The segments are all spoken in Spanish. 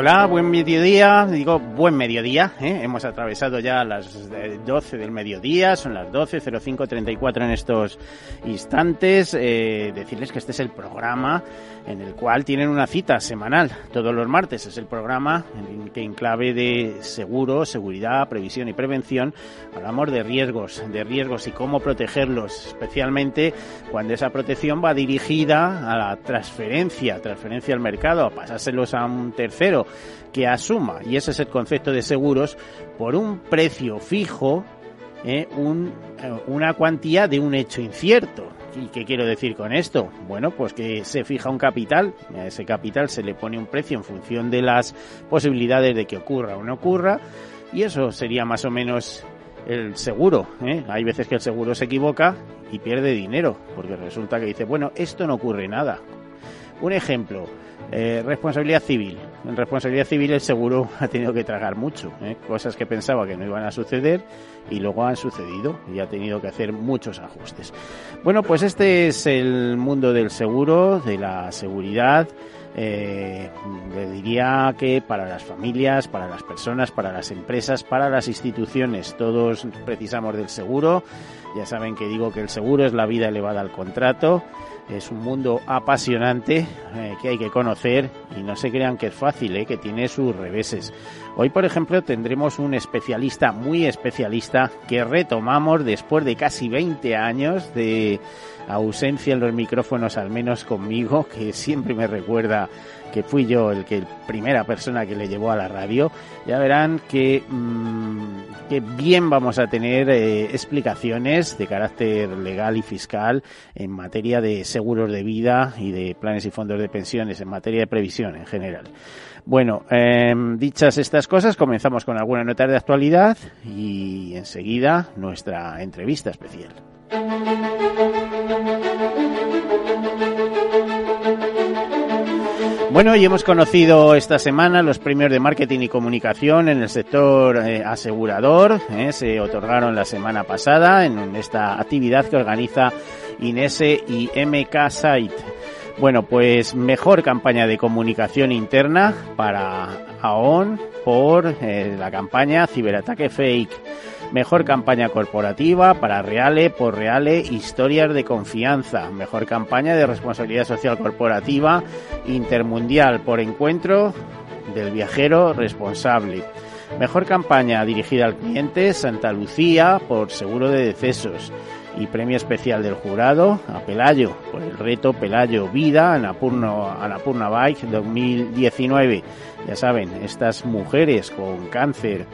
Hola, buen mediodía, digo buen mediodía, ¿eh? hemos atravesado ya las 12 del mediodía, son las 12.05.34 en estos instantes, eh, decirles que este es el programa en el cual tienen una cita semanal. Todos los martes, es el programa en que en clave de seguro, seguridad, previsión y prevención hablamos de riesgos, de riesgos y cómo protegerlos, especialmente cuando esa protección va dirigida a la transferencia, transferencia al mercado, a pasárselos a un tercero que asuma, y ese es el concepto de seguros, por un precio fijo, eh, un, eh, una cuantía de un hecho incierto. ¿Y qué quiero decir con esto? Bueno, pues que se fija un capital, a ese capital se le pone un precio en función de las posibilidades de que ocurra o no ocurra, y eso sería más o menos el seguro. ¿eh? Hay veces que el seguro se equivoca y pierde dinero, porque resulta que dice, bueno, esto no ocurre nada. Un ejemplo, eh, responsabilidad civil. En responsabilidad civil el seguro ha tenido que tragar mucho, ¿eh? cosas que pensaba que no iban a suceder y luego han sucedido y ha tenido que hacer muchos ajustes. Bueno, pues este es el mundo del seguro, de la seguridad. Eh, le diría que para las familias, para las personas, para las empresas, para las instituciones, todos precisamos del seguro. Ya saben que digo que el seguro es la vida elevada al contrato. Es un mundo apasionante eh, que hay que conocer y no se crean que es fácil, eh, que tiene sus reveses. Hoy, por ejemplo, tendremos un especialista, muy especialista, que retomamos después de casi 20 años de ausencia en los micrófonos, al menos conmigo, que siempre me recuerda que fui yo el que primera persona que le llevó a la radio, ya verán que, que bien vamos a tener eh, explicaciones de carácter legal y fiscal en materia de seguros de vida y de planes y fondos de pensiones, en materia de previsión en general. Bueno, eh, dichas estas cosas, comenzamos con alguna nota de actualidad y enseguida nuestra entrevista especial. Bueno, y hemos conocido esta semana los premios de marketing y comunicación en el sector eh, asegurador. Eh, se otorgaron la semana pasada en esta actividad que organiza Inese y MK Site. Bueno, pues mejor campaña de comunicación interna para AON por eh, la campaña Ciberataque Fake. Mejor campaña corporativa para Reale por Reale Historias de Confianza. Mejor campaña de responsabilidad social corporativa intermundial por Encuentro del Viajero Responsable. Mejor campaña dirigida al cliente Santa Lucía por Seguro de Decesos. Y premio especial del jurado a Pelayo por el reto Pelayo Vida Anapurna, Anapurna Bike 2019. Ya saben, estas mujeres con cáncer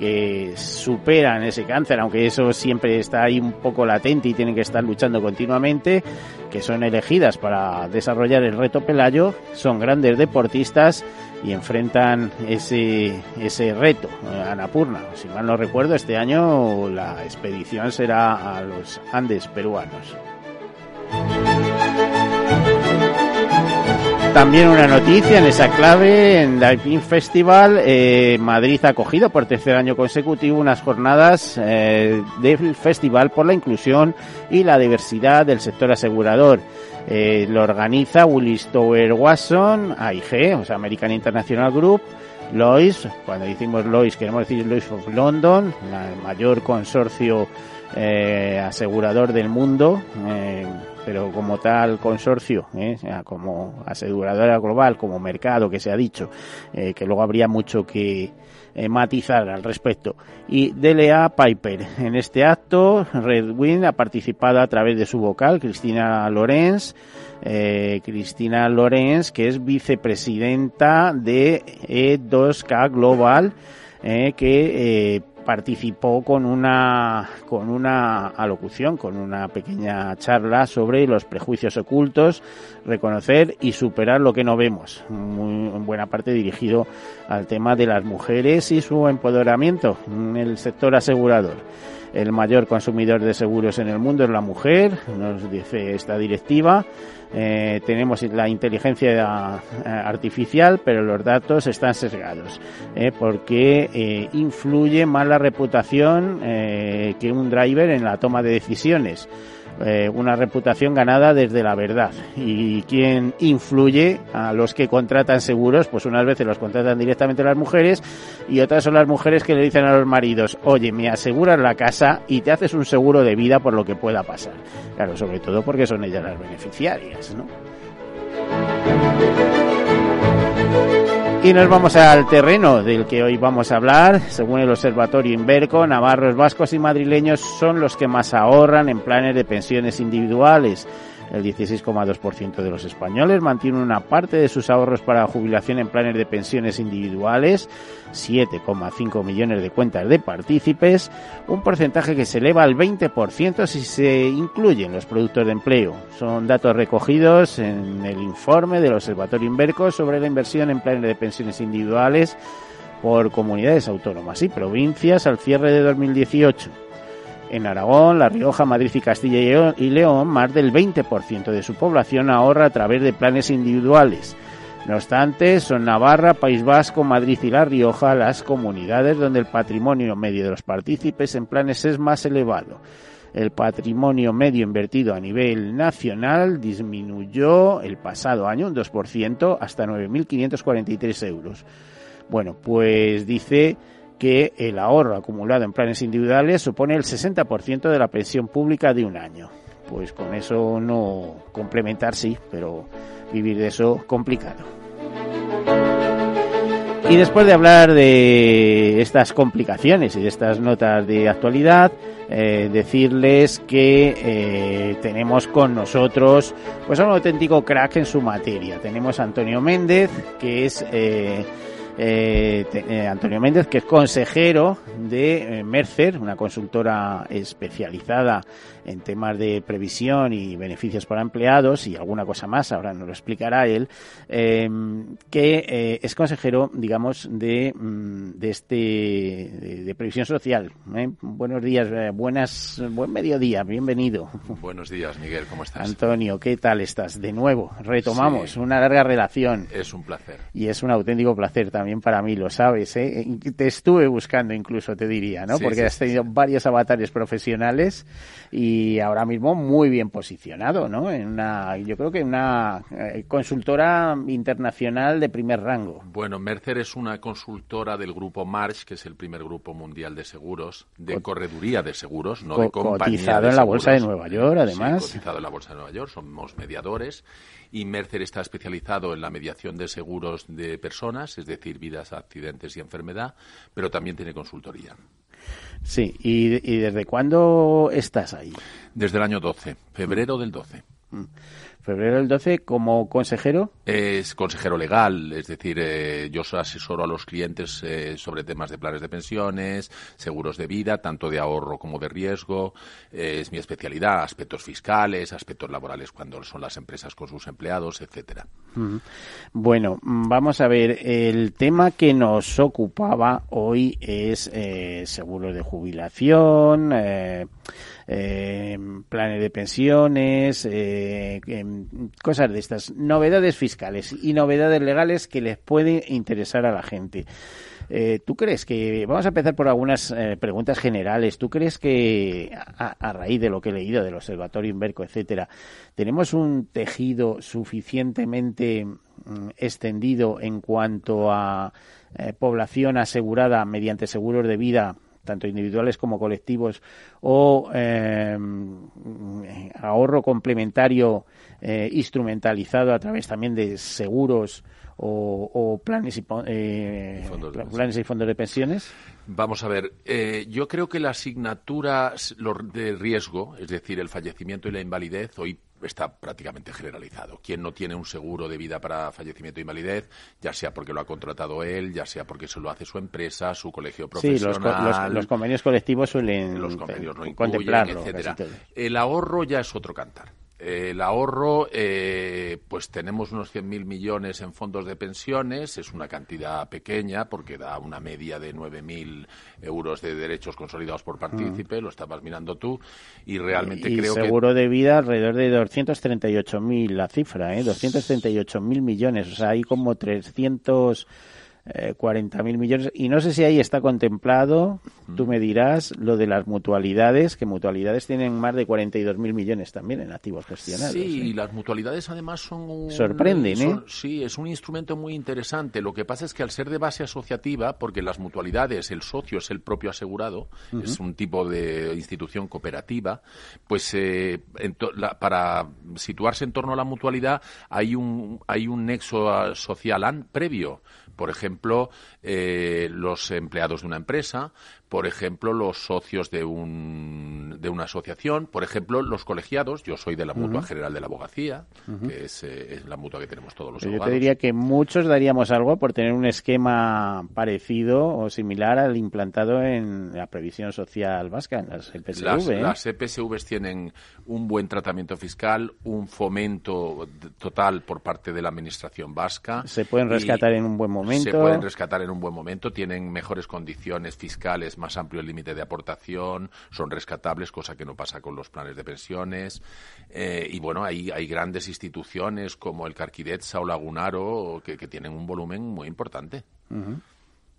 que superan ese cáncer, aunque eso siempre está ahí un poco latente y tienen que estar luchando continuamente, que son elegidas para desarrollar el reto Pelayo, son grandes deportistas y enfrentan ese, ese reto, Anapurna. Si mal no recuerdo, este año la expedición será a los Andes peruanos. También una noticia en esa clave, en el Film Festival, eh, Madrid ha acogido por tercer año consecutivo unas jornadas eh, del Festival por la Inclusión y la Diversidad del Sector Asegurador. Eh, lo organiza Willis Tower Watson, AIG, American International Group, Lois, cuando decimos Lois queremos decir Lois of London, el mayor consorcio asegurador del mundo, pero como tal consorcio, ¿eh? como aseguradora global, como mercado que se ha dicho, eh, que luego habría mucho que eh, matizar al respecto. Y DLA Piper, en este acto, Redwin ha participado a través de su vocal, Cristina Lorenz, Cristina Lorenz, que es vicepresidenta de E2K Global, que eh, participó con una, con una alocución, con una pequeña charla sobre los prejuicios ocultos, reconocer y superar lo que no vemos. Muy, en buena parte dirigido al tema de las mujeres y su empoderamiento en el sector asegurador. El mayor consumidor de seguros en el mundo es la mujer, nos dice esta directiva. Eh, tenemos la inteligencia eh, artificial, pero los datos están sesgados, eh, porque eh, influye más la reputación que un driver en la toma de decisiones. Eh, una reputación ganada desde la verdad. ¿Y quién influye a los que contratan seguros? Pues unas veces los contratan directamente las mujeres y otras son las mujeres que le dicen a los maridos, oye, me aseguras la casa y te haces un seguro de vida por lo que pueda pasar. Claro, sobre todo porque son ellas las beneficiarias, ¿no? Y nos vamos al terreno del que hoy vamos a hablar. Según el Observatorio Inverco, navarros, vascos y madrileños son los que más ahorran en planes de pensiones individuales. El 16,2% de los españoles mantiene una parte de sus ahorros para jubilación en planes de pensiones individuales, 7,5 millones de cuentas de partícipes, un porcentaje que se eleva al 20% si se incluyen los productos de empleo. Son datos recogidos en el informe del Observatorio Inverco sobre la inversión en planes de pensiones individuales por comunidades autónomas y provincias al cierre de 2018. En Aragón, La Rioja, Madrid y Castilla y León, más del 20% de su población ahorra a través de planes individuales. No obstante, son Navarra, País Vasco, Madrid y La Rioja las comunidades donde el patrimonio medio de los partícipes en planes es más elevado. El patrimonio medio invertido a nivel nacional disminuyó el pasado año un 2% hasta 9.543 euros. Bueno, pues dice que el ahorro acumulado en planes individuales supone el 60% de la pensión pública de un año. Pues con eso no complementar sí, pero vivir de eso complicado. Y después de hablar de estas complicaciones y de estas notas de actualidad, eh, decirles que eh, tenemos con nosotros pues un auténtico crack en su materia. Tenemos a Antonio Méndez, que es eh, eh, eh, Antonio Méndez, que es consejero de eh, Mercer, una consultora especializada en temas de previsión y beneficios para empleados y alguna cosa más, ahora nos lo explicará él, eh, que eh, es consejero, digamos, de, mm, de este de, de previsión social. ¿eh? Buenos días, eh, buenas, buen mediodía, bienvenido. Buenos días, Miguel, ¿cómo estás? Antonio, ¿qué tal estás? De nuevo, retomamos Sí. una larga relación. Es un placer. Y es un auténtico placer también para mí, lo sabes, ¿eh? Te estuve buscando incluso, te diría, ¿no? Sí, Porque sí, has tenido varios avatares profesionales y ahora mismo muy bien posicionado, ¿no? En una, yo creo que una eh, consultora internacional de primer rango. Bueno, Mercer es una consultora del grupo March, que es el primer grupo mundial de seguros, de Co- correduría de seguros, no co- de compañía cotizado de en la bolsa de. Nueva York, además. Sí, cotizado en la bolsa de Nueva York, somos mediadores. Y Mercer está especializado en la mediación de seguros de personas, es decir, vidas, accidentes y enfermedad, pero también tiene consultoría. Sí, ¿y, y desde cuándo estás ahí? Desde el año 12, febrero del 12. Febrero del 12 como consejero. Es consejero legal, es decir, eh, yo asesoro a los clientes eh, sobre temas de planes de pensiones, seguros de vida, tanto de ahorro como de riesgo. Eh, es mi especialidad, aspectos fiscales, aspectos laborales cuando son las empresas con sus empleados, etcétera. Bueno, vamos a ver, el tema que nos ocupaba hoy es eh, seguros de jubilación, eh, planes de pensiones, eh, em, cosas de estas, novedades fiscales y novedades legales que les puede interesar a la gente. Eh, ¿Tú crees que, vamos a empezar por algunas eh, preguntas generales, ¿tú crees que a, a raíz de lo que he leído del Observatorio Inverco, etcétera, tenemos un tejido suficientemente mm, extendido en cuanto a eh, población asegurada mediante seguros de vida, tanto individuales como colectivos, o eh, mm, ahorro complementario eh, instrumentalizado a través también de seguros o, o planes, y, eh, fondos de planes y fondos de pensiones? Vamos a ver, eh, yo creo que la asignatura lo- de riesgo, es decir, el fallecimiento y la invalidez, hoy está prácticamente generalizado. Quien no tiene un seguro de vida para fallecimiento e invalidez, ya sea porque lo ha contratado él, ya sea porque se lo hace su empresa, su colegio profesional. Sí, los, convenios colectivos suelen los convenios no etcétera. El ahorro ya es otro cantar el ahorro, eh, pues tenemos unos 100.000 millones en fondos de pensiones, es una cantidad pequeña porque da una media de 9.000 euros de derechos consolidados por partícipe, lo estabas mirando tú, y realmente y creo seguro de vida alrededor de 238.000 la cifra, ¿eh? 238.000 millones, o sea, hay como 300 eh, 40.000 millones. Y no sé si ahí está contemplado, tú me dirás, lo de las mutualidades, que mutualidades tienen más de 42.000 millones también en activos gestionados. Sí, y ¿eh? las mutualidades además son... Un, Sorprenden, ¿eh? Sí, es un instrumento muy interesante. Lo que pasa es que al ser de base asociativa, porque las mutualidades, el socio es el propio asegurado, es un tipo de institución cooperativa, pues eh, para situarse en torno a la mutualidad hay un, hay un nexo social previo por ejemplo, eh, los empleados de una empresa, por ejemplo, los socios de, un, de una asociación, por ejemplo, los colegiados. Yo soy de la Mutua General de la Abogacía, que es, eh, es, la mutua que tenemos todos los abogados. Yo te diría que muchos daríamos algo por tener un esquema parecido o similar al implantado en la previsión social vasca, en las EPSV. Las, ¿eh? las EPSV tienen un buen tratamiento fiscal, un fomento total por parte de la Administración vasca. Se pueden rescatar en un buen momento. Se pueden rescatar en un buen momento, tienen mejores condiciones fiscales más amplio el límite de aportación, son rescatables, cosa que no pasa con los planes de pensiones. Eh, y bueno, hay, hay grandes instituciones como el Carquidetza o Lagunaro que, que tienen un volumen muy importante.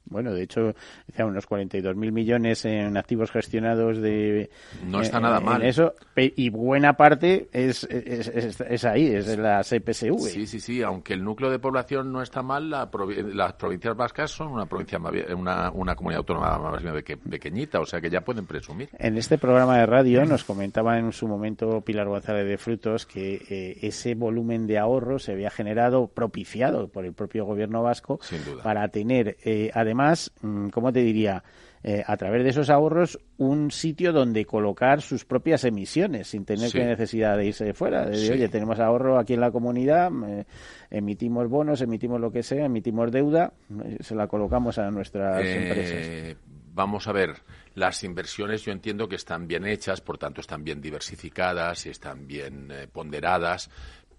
Bueno, de hecho, unos 42.000 millones en activos gestionados de... No está nada mal. eso, y buena parte es, es, ahí, es de la CPSV. Sí, sí, sí, aunque el núcleo de población no está mal, las provincias vascas son una provincia una, una comunidad autónoma más bien pequeñita, o sea que ya pueden presumir. En este programa de radio nos comentaba en su momento Pilar González de Frutos que eh, ese volumen de ahorro se había generado, propiciado por el propio gobierno vasco, para tener, eh, además, mm, ¿cómo te diría? Eh, a través de esos ahorros un sitio donde colocar sus propias emisiones sin tener que necesidad de irse de fuera. De, Oye, tenemos ahorro aquí en la comunidad, eh, emitimos bonos, emitimos lo que sea, emitimos deuda, eh, se la colocamos a nuestras empresas. Vamos a ver, las inversiones yo entiendo que están bien hechas, por tanto están bien diversificadas y están bien ponderadas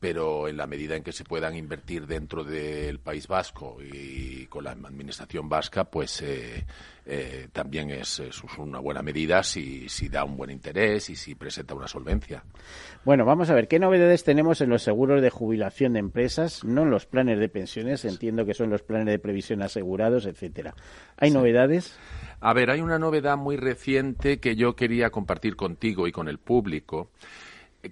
pero en la medida en que se puedan invertir dentro del País Vasco y con la administración vasca, pues eh, eh, también es, una buena medida si, si da un buen interés y si presenta una solvencia. Bueno, vamos a ver, ¿qué novedades tenemos en los seguros de jubilación de empresas? No en los planes de pensiones, entiendo que son los planes de previsión asegurados, etcétera. ¿Hay novedades? A ver, hay una novedad muy reciente que yo quería compartir contigo y con el público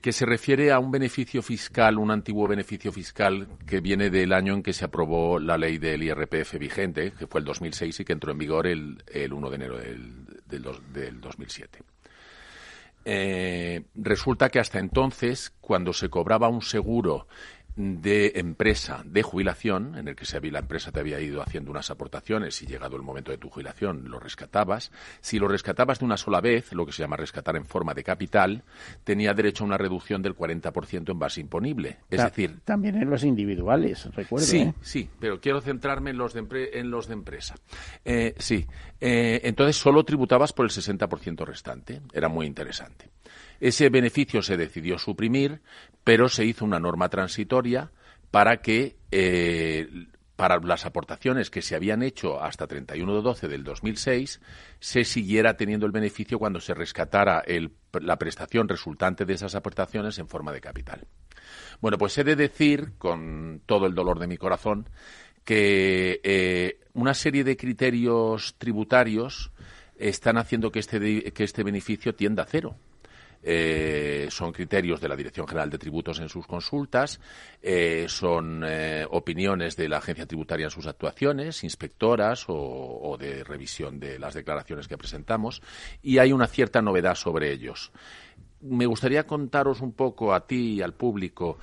que se refiere a un beneficio fiscal, un antiguo beneficio fiscal que viene del año en que se aprobó la ley del IRPF vigente, que fue el 2006 y que entró en vigor el, el 1 de enero del, del, del 2007. Eh, resulta que hasta entonces, cuando se cobraba un seguro de empresa de jubilación, en el que se la empresa te había ido haciendo unas aportaciones y llegado el momento de tu jubilación lo rescatabas. Si lo rescatabas de una sola vez, lo que se llama rescatar en forma de capital, tenía derecho a una reducción del 40% en base imponible. Es decir... También en los individuales, recuerdo. Sí, ¿eh? sí, pero quiero centrarme en los de, en los de empresa. Eh, sí, eh, entonces solo tributabas por el 60% restante. Era muy interesante. Ese beneficio se decidió suprimir, pero se hizo una norma transitoria para que eh, para las aportaciones que se habían hecho hasta 31 de 12 del 2006 se siguiera teniendo el beneficio cuando se rescatara la prestación resultante de esas aportaciones en forma de capital. Bueno, pues he de decir, con todo el dolor de mi corazón, que eh, una serie de criterios tributarios están haciendo que este, que este beneficio tienda a cero. Eh, son criterios de la Dirección General de Tributos en sus consultas, eh, son eh, opiniones de la Agencia Tributaria en sus actuaciones, inspectoras o, de revisión de las declaraciones que presentamos, y hay una cierta novedad sobre ellos. Me gustaría contaros un poco a ti y al público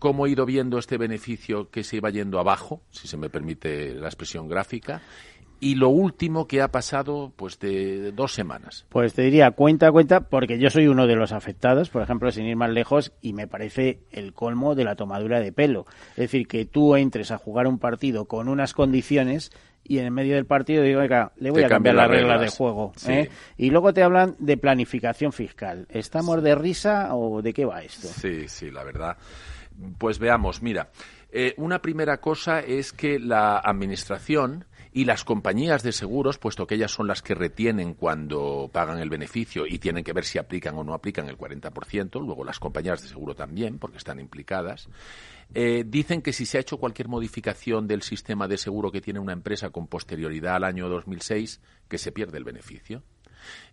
cómo he ido viendo este beneficio que se iba yendo abajo, si se me permite la expresión gráfica, y lo último que ha pasado pues de dos semanas. Pues te diría cuenta cuenta porque yo soy uno de los afectados, por ejemplo, sin ir más lejos y me parece el colmo de la tomadura de pelo. Es decir, que tú entres a jugar un partido con unas condiciones y en medio del partido digo, venga, le voy a cambiar las reglas, de juego. ¿eh? Y luego te hablan de planificación fiscal. ¿Estamos de risa o de qué va esto? Sí, sí, la verdad. Pues veamos, mira, eh, una primera cosa es que la administración y las compañías de seguros, puesto que ellas son las que retienen cuando pagan el beneficio y tienen que ver si aplican o no aplican el 40%, luego las compañías de seguro también, porque están implicadas, eh, dicen que si se ha hecho cualquier modificación del sistema de seguro que tiene una empresa con posterioridad al año 2006, que se pierde el beneficio.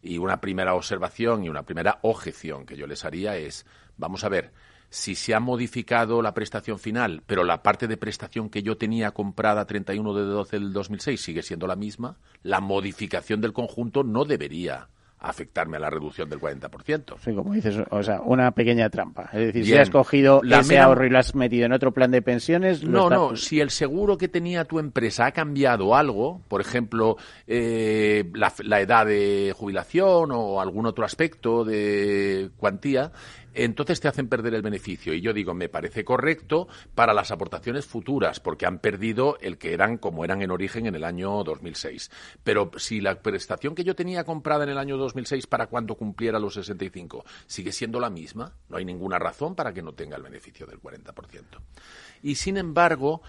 Y una primera observación y una primera objeción que yo les haría es, vamos a ver, si se ha modificado la prestación final, pero la parte de prestación que yo tenía comprada 31 de 12 del 2006 sigue siendo la misma, la modificación del conjunto no debería afectarme a la reducción del 40%. Sí, como dices, o sea, una pequeña trampa. Es decir, si has cogido ese ahorro y lo has metido en otro plan de pensiones... No, no, si el seguro que tenía tu empresa ha cambiado algo, por ejemplo, eh, la edad de jubilación o algún otro aspecto de cuantía, entonces te hacen perder el beneficio. Y yo digo, me parece correcto para las aportaciones futuras, porque han perdido el que eran como eran en origen en el año 2006. Pero si la prestación que yo tenía comprada en el año 2006 para cuando cumpliera los 65 sigue siendo la misma, no hay ninguna razón para que no tenga el beneficio del 40%. Y sin embargo,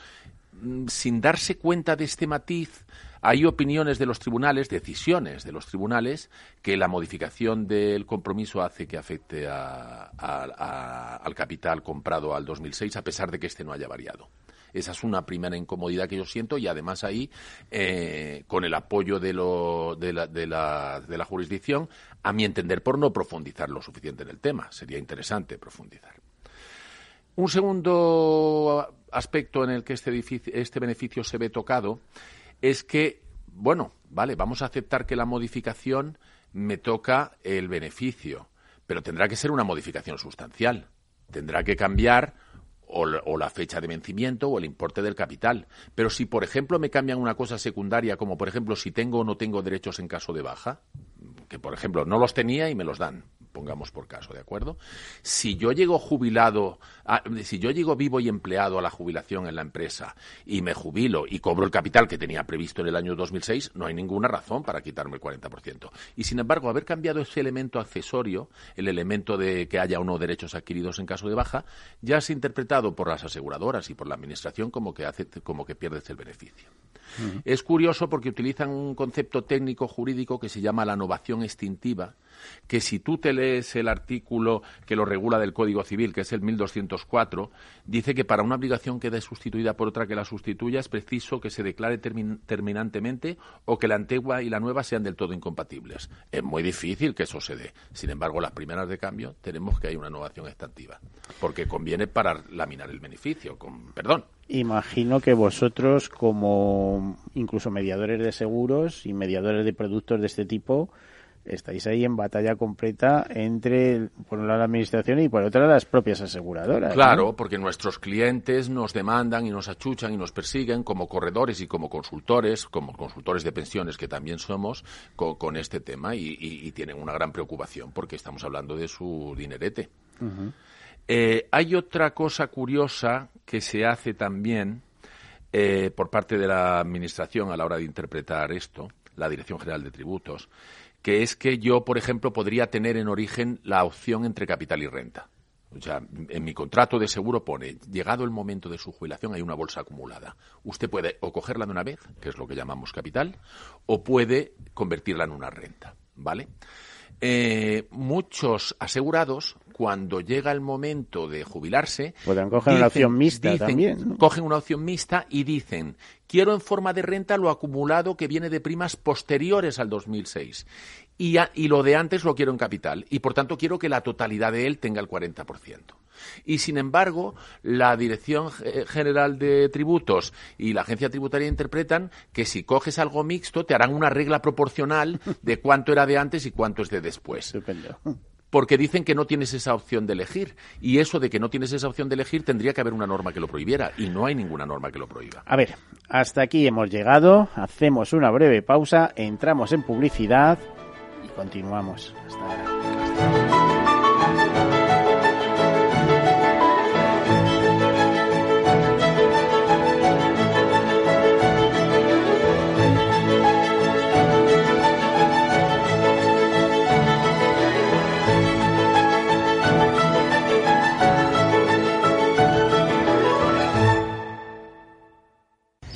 mm, sin darse cuenta de este matiz, hay opiniones de los tribunales, decisiones de los tribunales, que la modificación del compromiso hace que afecte al capital comprado al 2006, a pesar de que este no haya variado. Esa es una primera incomodidad que yo siento y además ahí, eh, con el apoyo de, la, de, la, de la jurisdicción, a mi entender, por no profundizar lo suficiente en el tema. Sería interesante profundizar. Un segundo aspecto en el que este, este beneficio se ve tocado es que, bueno, vale, vamos a aceptar que la modificación me toca el beneficio, pero tendrá que ser una modificación sustancial. Tendrá que cambiar o, la fecha de vencimiento o el importe del capital. Pero si, por ejemplo, me cambian una cosa secundaria, como por ejemplo si tengo o no tengo derechos en caso de baja, que por ejemplo no los tenía y me los dan, pongamos por caso, ¿de acuerdo? Si yo llego jubilado, si yo llego vivo y empleado a la jubilación en la empresa y me jubilo y cobro el capital que tenía previsto en el año 2006, no hay ninguna razón para quitarme el 40%. Y sin embargo, haber cambiado ese elemento accesorio, el elemento de que haya o no derechos adquiridos en caso de baja, ya es interpretado por las aseguradoras y por la administración como que hace como que pierdes el beneficio. Es curioso porque utilizan un concepto técnico jurídico que se llama la novación extintiva, que si tú te lees el artículo que lo regula del Código Civil, que es el 1204, dice que para una obligación quede sustituida por otra que la sustituya es preciso que se declare terminantemente o que la antigua y la nueva sean del todo incompatibles. Es muy difícil que eso se dé. Sin embargo, las primeras de cambio tenemos que hay una novación extintiva, porque conviene para laminar el beneficio. Con, perdón, Imagino que vosotros, como incluso mediadores de seguros y mediadores de productos de este tipo, estáis ahí en batalla completa entre, por un lado, la administración y por otra, las propias aseguradoras. Claro, porque nuestros clientes nos demandan y nos achuchan y nos persiguen como corredores y como consultores, como consultores de pensiones que también somos, con, este tema y, tienen una gran preocupación porque estamos hablando de su dinerete. Eh, hay otra cosa curiosa que se hace también eh, por parte de la Administración a la hora de interpretar esto, la Dirección General de Tributos, que es que yo, por ejemplo, podría tener en origen la opción entre capital y renta. O sea, en mi contrato de seguro pone, llegado el momento de su jubilación hay una bolsa acumulada. Usted puede o cogerla de una vez, que es lo que llamamos capital, o puede convertirla en una renta, ¿vale? Eh, muchos asegurados cuando llega el momento de jubilarse, Pueden coger una opción mixta también. Cogen una opción mixta y dicen, quiero en forma de renta lo acumulado que viene de primas posteriores al 2006 y, y lo de antes lo quiero en capital y por tanto quiero que la totalidad de él tenga el 40%. Y sin embargo, la Dirección General de Tributos y la Agencia Tributaria interpretan que si coges algo mixto te harán una regla proporcional de cuánto era de antes y cuánto es de después. Porque dicen que no tienes esa opción de elegir. Y eso de que no tienes esa opción de elegir tendría que haber una norma que lo prohibiera. Y no hay ninguna norma que lo prohíba. A ver, hasta aquí hemos llegado. Hacemos una breve pausa, entramos en publicidad y continuamos. Hasta ahora.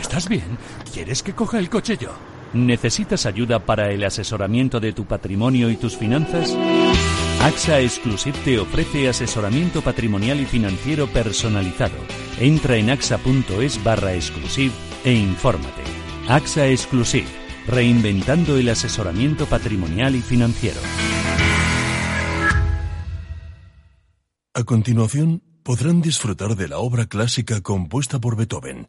¿estás bien? ¿Quieres que coja el coche yo? ¿Necesitas ayuda para el asesoramiento de tu patrimonio y tus finanzas? AXA Exclusive te ofrece asesoramiento patrimonial y financiero personalizado. Entra en axa.es barra exclusive e infórmate. AXA Exclusive, reinventando el asesoramiento patrimonial y financiero. A continuación, podrán disfrutar de la obra clásica compuesta por Beethoven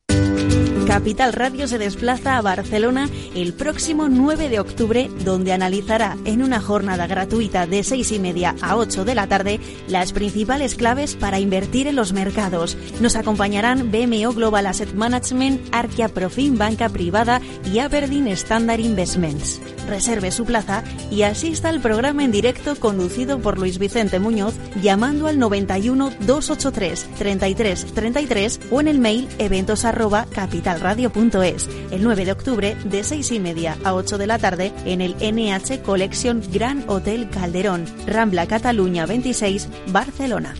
Capital Radio se desplaza a Barcelona el próximo 9 de octubre, donde analizará en una jornada gratuita de 6 y media a 8 de la tarde las principales claves para invertir en los mercados. Nos acompañarán BMO Global Asset Management, Arquia Profim Banca Privada y Aberdeen Standard Investments. Reserve su plaza y asista al programa en directo conducido por Luis Vicente Muñoz llamando al 91 283 33 33 o en el mail eventos arroba capitalradio.es el 9 de octubre de 6 y media a 8 de la tarde en el NH Collection Gran Hotel Calderón, Rambla Cataluña 26, Barcelona.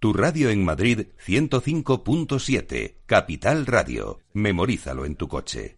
Tu radio en Madrid 105.7, Capital Radio. Memorízalo en tu coche.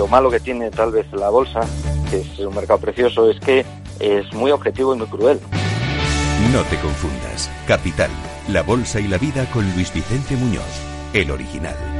Lo malo que tiene tal vez la bolsa, que es un mercado precioso, es que es muy objetivo y muy cruel. No te confundas. Capital, La Bolsa y la Vida con Luis Vicente Muñoz, el original.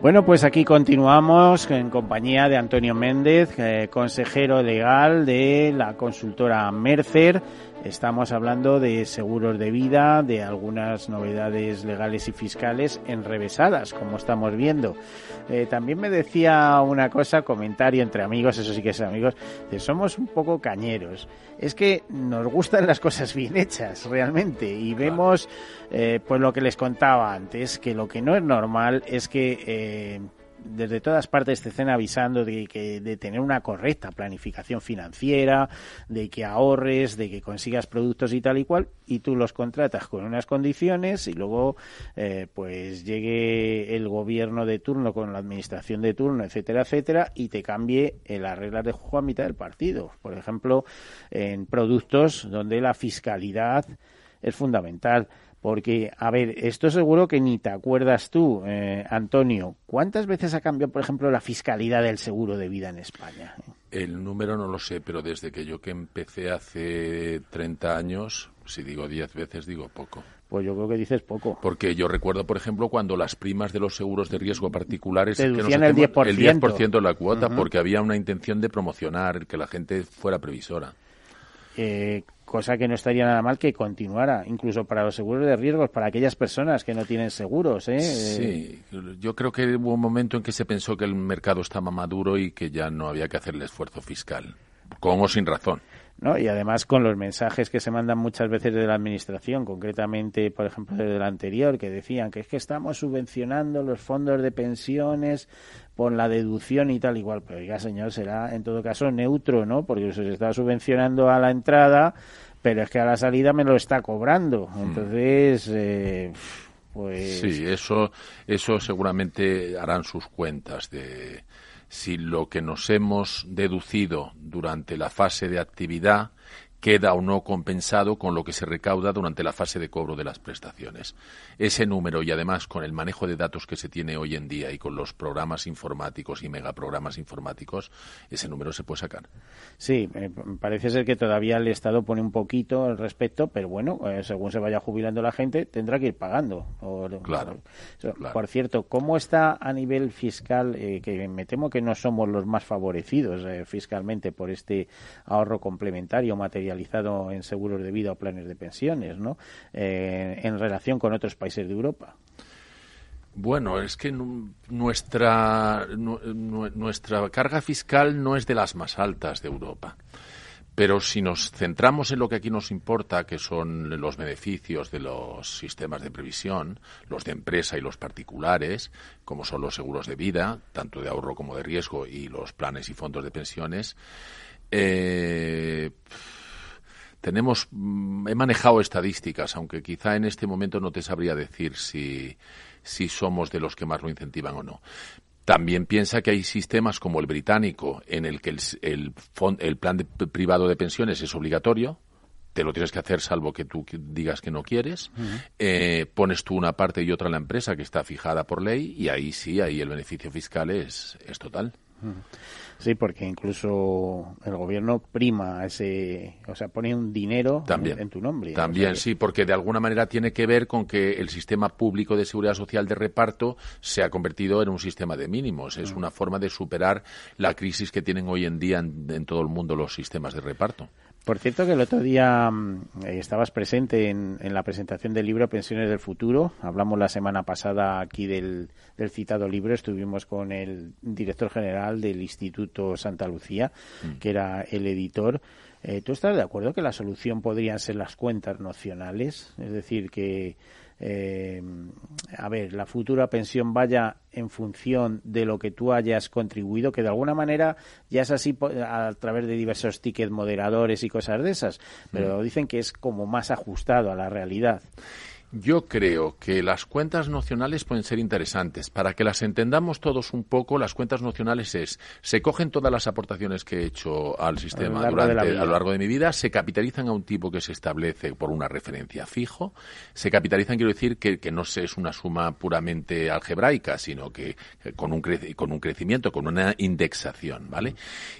Bueno, pues aquí continuamos en compañía de Antonio Méndez, eh, consejero legal de la consultora Mercer. Estamos hablando de seguros de vida, de algunas novedades legales y fiscales enrevesadas, como estamos viendo. Eh, también me decía una cosa, comentario entre amigos, eso sí que es amigos, que somos un poco cañeros. Es que nos gustan las cosas bien hechas, realmente, y vemos, eh, pues lo que les contaba antes, que lo que no es normal es que eh, desde todas partes te estén avisando de que de tener una correcta planificación financiera, de que ahorres, de que consigas productos y tal y cual, y tú los contratas con unas condiciones y luego eh, pues llegue el gobierno de turno con la administración de turno, etcétera, etcétera, y te cambie las reglas de juego a mitad del partido. Por ejemplo, en productos donde la fiscalidad es fundamental. Porque, a ver, esto seguro que ni te acuerdas tú, eh, Antonio. ¿Cuántas veces ha cambiado, por ejemplo, la fiscalidad del seguro de vida en España? El número no lo sé, pero desde que yo que empecé hace 30 años, si digo 10 veces, digo poco. Pues yo creo que dices poco. Porque yo recuerdo, por ejemplo, cuando las primas de los seguros de riesgo particulares... Te que deducían el 10%. el 10% de la cuota, porque había una intención de promocionar, que la gente fuera previsora. Eh, cosa que no estaría nada mal que continuara, incluso para los seguros de riesgos, para aquellas personas que no tienen seguros. ¿eh? Sí, yo creo que hubo un momento en que se pensó que el mercado estaba maduro y que ya no había que hacer el esfuerzo fiscal, con o sin razón. ¿No? Y además con los mensajes que se mandan muchas veces de la administración, concretamente, por ejemplo, la anterior, que decían que es que estamos subvencionando los fondos de pensiones por la deducción y tal igual. Pero oiga, señor, será en todo caso neutro, ¿no? Porque se está subvencionando a la entrada, pero es que a la salida me lo está cobrando. Entonces, eh, pues... Sí, eso, eso seguramente harán sus cuentas de si lo que nos hemos deducido durante la fase de actividad queda o no compensado con lo que se recauda durante la fase de cobro de las prestaciones. Ese número y además con el manejo de datos que se tiene hoy en día y con los programas informáticos y megaprogramas informáticos, ese número se puede sacar. Sí, eh, parece ser que todavía el Estado pone un poquito al respecto, pero bueno, eh, según se vaya jubilando la gente, tendrá que ir pagando. O- Claro, o- claro. Por cierto, ¿cómo está a nivel fiscal? eh, que me temo que no somos los más favorecidos eh, fiscalmente por este ahorro complementario materializado en seguros de vida o planes de pensiones, ¿no? Eh, en relación con otros países de Europa. Bueno, es que nu- nuestra, nu- nu- nuestra carga fiscal no es de las más altas de Europa. Pero si nos centramos en lo que aquí nos importa, que son los beneficios de los sistemas de previsión, los de empresa y los particulares, como son los seguros de vida, tanto de ahorro como de riesgo, y los planes y fondos de pensiones, eh, tenemos mm, he manejado estadísticas, aunque quizá en este momento no te sabría decir si, si somos de los que más lo incentivan o no. También piensa que hay sistemas como el británico, en el que el, el, el plan de- privado de pensiones es obligatorio, te lo tienes que hacer salvo que tú digas que no quieres, eh, pones tú una parte y otra en la empresa que está fijada por ley y ahí sí, ahí el beneficio fiscal es, es total. Sí, porque incluso el gobierno prima ese, o sea, pone un dinero También. en tu nombre. También, O sea sí, porque de alguna manera tiene que ver con que el sistema público de seguridad social de reparto se ha convertido en un sistema de mínimos. Es una forma de superar la crisis que tienen hoy en día en, en todo el mundo los sistemas de reparto. Por cierto que el otro día mm, eh, estabas presente en, la presentación del libro Pensiones del Futuro. Hablamos la semana pasada aquí del, citado libro. Estuvimos con el director general del Instituto Santa Lucía, mm. que era el editor. Eh, ¿Tú estás de acuerdo que la solución podrían ser las cuentas nocionales? Es decir, que eh, a ver, la futura pensión vaya en función de lo que tú hayas contribuido, que de alguna manera ya es así a través de diversos tickets moderadores y cosas de esas, pero mm. dicen que es como más ajustado a la realidad. Yo creo que las cuentas nocionales pueden ser interesantes. Para que las entendamos todos un poco, las cuentas nocionales es, se cogen todas las aportaciones que he hecho al sistema a durante, a lo largo de mi vida, se capitalizan a un tipo que se establece por una referencia fijo, se capitalizan, quiero decir, que, que no es una suma puramente algebraica, sino que, con, un con un crecimiento, con una indexación, ¿vale?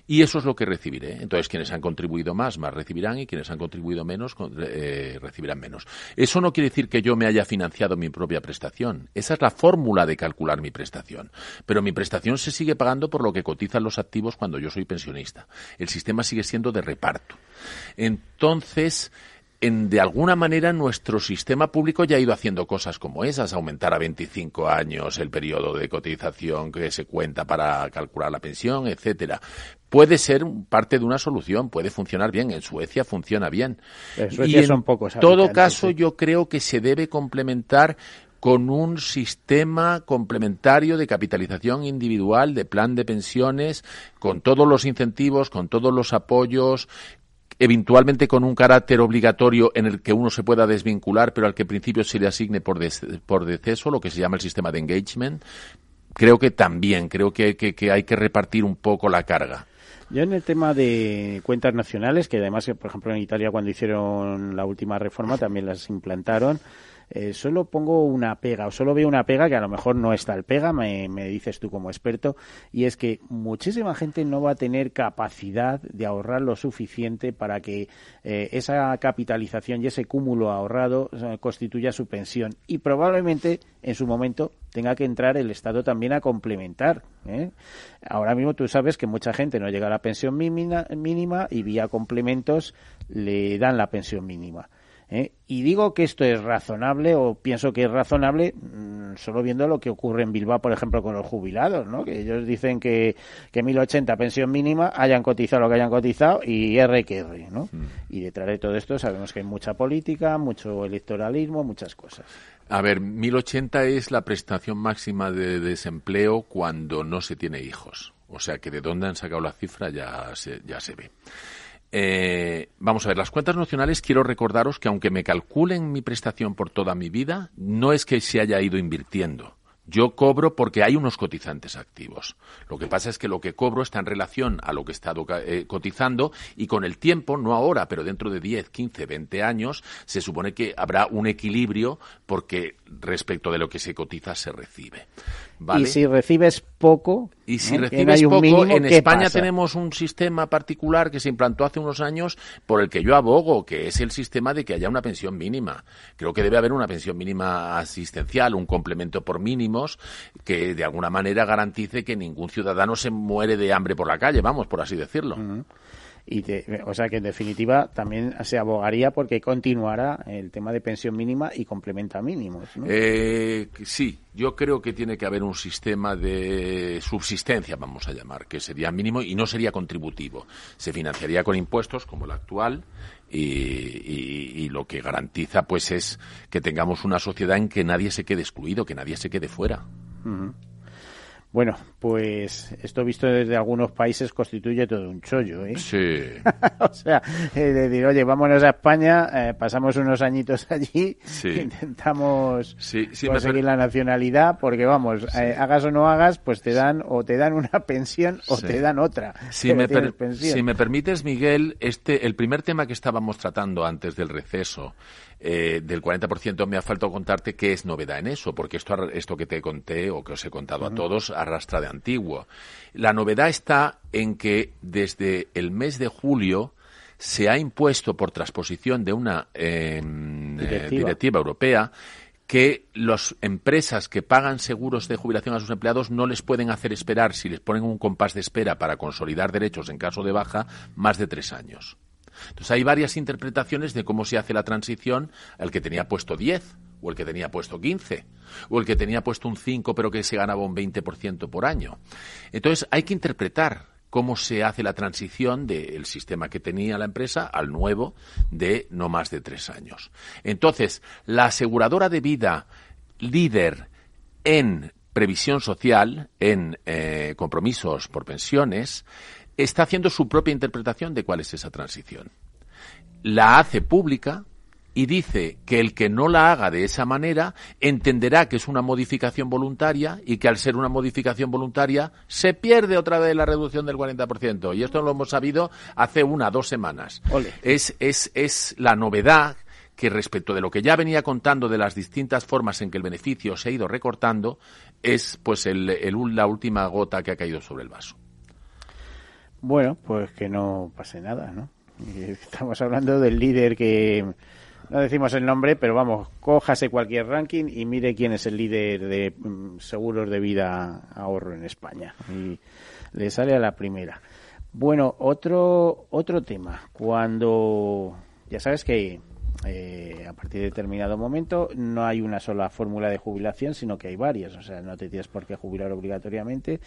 Y eso es lo que recibiré. Entonces, quienes han contribuido más, más recibirán, y quienes han contribuido menos, eh, recibirán menos. Eso no quiere decir que yo me haya financiado mi propia prestación. Esa es la fórmula de calcular mi prestación. Pero mi prestación se sigue pagando por lo que cotizan los activos cuando yo soy pensionista. El sistema sigue siendo de reparto. Entonces, en, de alguna manera nuestro sistema público ya ha ido haciendo cosas como esas, aumentar a 25 años el periodo de cotización que se cuenta para calcular la pensión, etcétera. Puede ser parte de una solución, puede funcionar bien. En Suecia funciona bien. y en todo caso, yo creo que se debe complementar con un sistema complementario de capitalización individual, de plan de pensiones, con todos los incentivos, con todos los apoyos, eventualmente con un carácter obligatorio en el que uno se pueda desvincular, pero al que principio se le asigne por, por deceso, lo que se llama el sistema de engagement. Creo que también, creo que, que, hay que repartir un poco la carga. Yo en el tema de cuentas nacionales, que además, por ejemplo, en Italia cuando hicieron la última reforma también las implantaron, eh, solo pongo una pega, o solo veo una pega que a lo mejor no está el pega, me, dices tú como experto, y es que muchísima gente no va a tener capacidad de ahorrar lo suficiente para que eh, esa capitalización y ese cúmulo ahorrado eh, constituya su pensión. Y probablemente en su momento tenga que entrar el Estado también a complementar. Ahora mismo tú sabes que mucha gente no llega a la pensión mínima y vía complementos le dan la pensión mínima. ¿Eh? Y digo que esto es razonable o pienso que es razonable mm, solo viendo lo que ocurre en Bilbao, por ejemplo, con los jubilados, ¿no? Que ellos dicen que, que 1080 pensión mínima hayan cotizado lo que hayan cotizado y R que R, ¿no? Mm. Y detrás de todo esto sabemos que hay mucha política, mucho electoralismo, muchas cosas. A ver, 1080 es la prestación máxima de desempleo cuando no se tiene hijos. O sea que de dónde han sacado la cifra ya se, ya se ve. Eh, vamos a ver, las cuentas nacionales quiero recordaros que aunque me calculen mi prestación por toda mi vida, no es que se haya ido invirtiendo. Yo cobro porque hay unos cotizantes activos. Lo que pasa es que lo que cobro está en relación a lo que he estado eh, cotizando y con el tiempo, no ahora, pero dentro de 10, 15, 20 años, se supone que habrá un equilibrio porque respecto de lo que se cotiza se recibe. Y si recibes poco, y si recibes poco, en España tenemos un sistema particular que se implantó hace unos años por el que yo abogo, que es el sistema de que haya una pensión mínima. Creo que debe haber una pensión mínima asistencial, un complemento por mínimos que de alguna manera garantice que ningún ciudadano se muere de hambre por la calle, vamos, por así decirlo. Y o sea que en definitiva también se abogaría porque continuará el tema de pensión mínima y complementa mínimos. Eh, sí, yo creo que tiene que haber un sistema de subsistencia, vamos a llamar, que sería mínimo y no sería contributivo. Se financiaría con impuestos como el actual y, lo que garantiza pues es que tengamos una sociedad en que nadie se quede excluido, que nadie se quede fuera. Bueno, pues esto visto desde algunos países constituye todo un chollo, ¿eh? Sí. o sea, de decir, oye, vámonos a España, eh, pasamos unos añitos allí, intentamos conseguir la nacionalidad, porque vamos, eh, hagas o no hagas, pues te dan o te dan una pensión o te dan otra. Si me, si me permites, Miguel, este, el primer tema que estábamos tratando antes del receso, eh, del 40% me ha faltado contarte qué es novedad en eso, porque esto, esto que te conté o que os he contado a todos arrastra de antiguo. La novedad está en que desde el mes de julio se ha impuesto por transposición de una em, eh, directiva. europea que las empresas que pagan seguros de jubilación a sus empleados no les pueden hacer esperar, si les ponen un compás de espera para consolidar derechos en caso de baja, más de tres años. Entonces hay varias interpretaciones de cómo se hace la transición al que tenía puesto 10 o el que tenía puesto 15 o el que tenía puesto un 5 pero que se ganaba un 20% por año. Entonces hay que interpretar cómo se hace la transición del sistema que tenía la empresa al nuevo de no más de tres años. Entonces, la aseguradora de vida líder en previsión social, en eh, compromisos por pensiones, está haciendo su propia interpretación de cuál es esa transición. La hace pública y dice que el que no la haga de esa manera entenderá que es una modificación voluntaria y que al ser una modificación voluntaria se pierde otra vez la reducción del 40%. Y esto lo hemos sabido hace una, dos semanas. Es, es, es la novedad que respecto de lo que ya venía contando de las distintas formas en que el beneficio se ha ido recortando, es pues el, el, la última gota que ha caído sobre el vaso. Bueno, pues que no pase nada, ¿no? Estamos hablando del líder que no decimos el nombre, pero vamos, cójase cualquier ranking y mire quién es el líder de mm, seguros de vida ahorro en España. Y le sale a la primera. Bueno, otro, otro tema. Cuando ya sabes que eh, a partir de determinado momento no hay una sola fórmula de jubilación, sino que hay varias. O sea, no te tienes por qué jubilar obligatoriamente,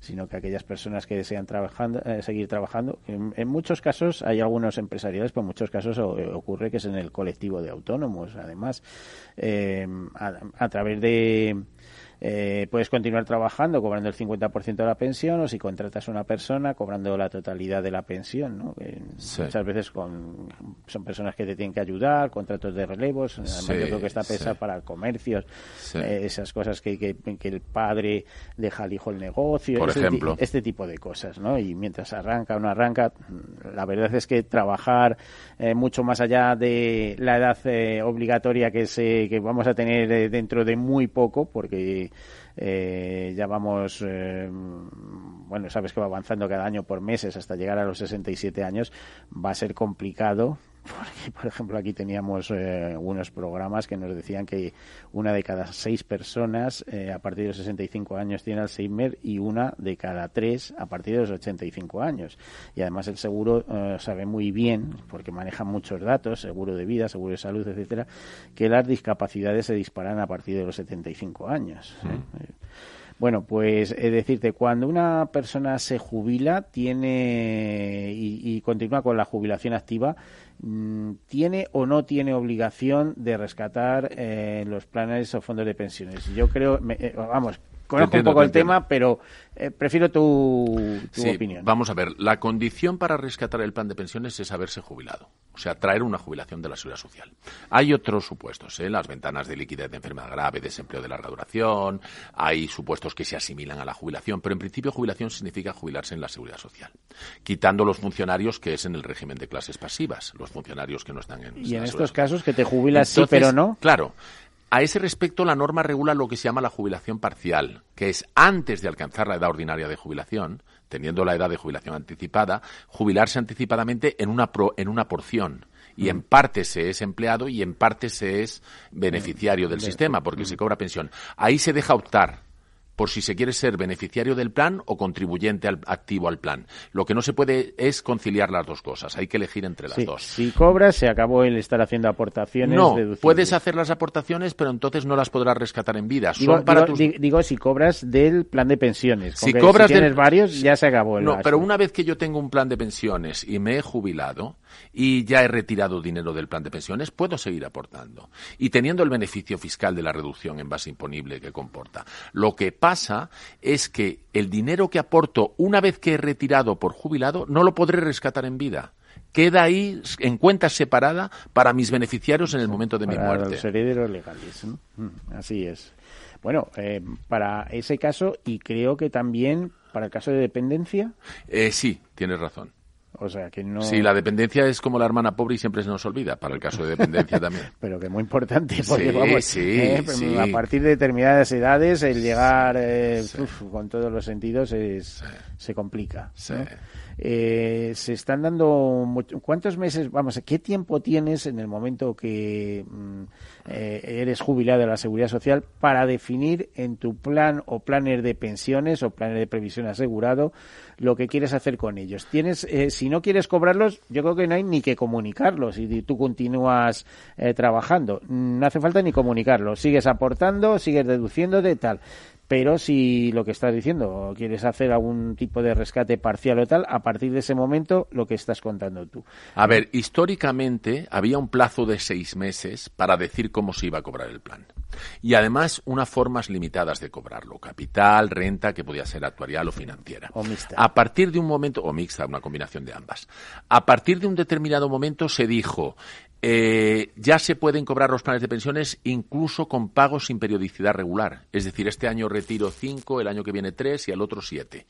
sino que aquellas personas que desean trabajando, eh, seguir trabajando, en, muchos casos hay algunos empresariales, pero en muchos casos ocurre que es en el colectivo de autónomos. Además, eh, a través de eh, puedes continuar trabajando cobrando el 50% de la pensión o si contratas a una persona cobrando la totalidad de la pensión. ¿no? Muchas veces con, son personas que te tienen que ayudar, contratos de relevos. Además, yo creo que está pensado para comercios, eh, esas cosas que, que, el padre deja al hijo el negocio. Por este, ejemplo. Este tipo de cosas. ¿no? Y mientras arranca o no arranca, la verdad es que trabajar eh, mucho más allá de la edad obligatoria que, se, que vamos a tener dentro de muy poco, porque eh, ya vamos, eh, bueno, sabes que va avanzando cada año por meses hasta llegar a los 67 años, va a ser complicado porque, por ejemplo, aquí teníamos eh, unos programas que nos decían que una de cada seis personas eh, a partir de los 65 años tiene Alzheimer y una de cada tres a partir de los 85 años. Y además el seguro eh, sabe muy bien, porque maneja muchos datos, seguro de vida, seguro de salud, etcétera, que las discapacidades se disparan a partir de los 75 años. Bueno, pues es decirte, cuando una persona se jubila tiene y, continúa con la jubilación activa, ¿tiene o no tiene obligación de rescatar eh, los planes o fondos de pensiones? Yo creo, eh, vamos, conozco un poco el tema, pero eh, prefiero tu, opinión. Vamos a ver, la condición para rescatar el plan de pensiones es haberse jubilado, o sea, traer una jubilación de la seguridad social. Hay otros supuestos, ¿eh? las ventanas de liquidez de enfermedad grave, desempleo de larga duración, hay supuestos que se asimilan a la jubilación, pero en principio jubilación significa jubilarse en la seguridad social, quitando los funcionarios que es en el régimen de clases pasivas, los funcionarios que no están en. Y en estos casos que te jubilas sí, pero no. Claro. A ese respecto, la norma regula lo que se llama la jubilación parcial, que es antes de alcanzar la edad ordinaria de jubilación, teniendo la edad de jubilación anticipada, jubilarse anticipadamente en una, en una porción. Y en parte se es empleado y en parte se es beneficiario del sistema porque se cobra pensión. Ahí se deja optar por si se quiere ser beneficiario del plan o contribuyente al, activo al plan. Lo que no se puede es conciliar las dos cosas, hay que elegir entre las dos. Si cobras, se acabó el estar haciendo aportaciones. No, puedes hacer las aportaciones, pero entonces no las podrás rescatar en vida. Digo, para digo, si cobras del plan de pensiones. si cobras si tienes varios, ya se acabó el No, pero una vez que yo tengo un plan de pensiones y me he jubilado y ya he retirado dinero del plan de pensiones, puedo seguir aportando. Y teniendo el beneficio fiscal de la reducción en base imponible que comporta. Lo que pasa es que el dinero que aporto una vez que he retirado por jubilado no lo podré rescatar en vida queda ahí en cuenta separada para mis beneficiarios en el momento de mi muerte. Los herederos legales. Mm, así es. Bueno, eh, para ese caso y creo que también para el caso de dependencia. Eh, sí, tienes razón. O sea, que no... Sí, la dependencia es como la hermana pobre y siempre se nos olvida, para el caso de dependencia también. Pero que muy importante, porque vamos, eh, a partir de determinadas edades, el llegar eh, con todos los sentidos es, se complica. Eh, se están dando... ¿Cuántos meses, vamos, qué tiempo tienes en el momento que... Mm, eh, eres jubilado de la Seguridad Social para definir en tu plan o planes de pensiones o planes de previsión asegurado lo que quieres hacer con ellos. Tienes, eh, si no quieres cobrarlos, yo creo que no hay ni que comunicarlos y tú continúas eh, trabajando. No hace falta ni comunicarlo. Sigues aportando, sigues deduciendo de tal pero si lo que estás diciendo quieres hacer algún tipo de rescate parcial o tal, a partir de ese momento lo que estás contando tú. A ver, históricamente había un plazo de seis meses para decir cómo se iba a cobrar el plan. Y además unas formas limitadas de cobrarlo, capital, renta, que podía ser actuarial o financiera. O mixta. A partir de un momento, o mixta, una combinación de ambas. A partir de un determinado momento se dijo, eh, ya se pueden cobrar los planes de pensiones incluso con pagos sin periodicidad regular. Es decir, este año retiro cinco, el año que viene tres y al otro siete.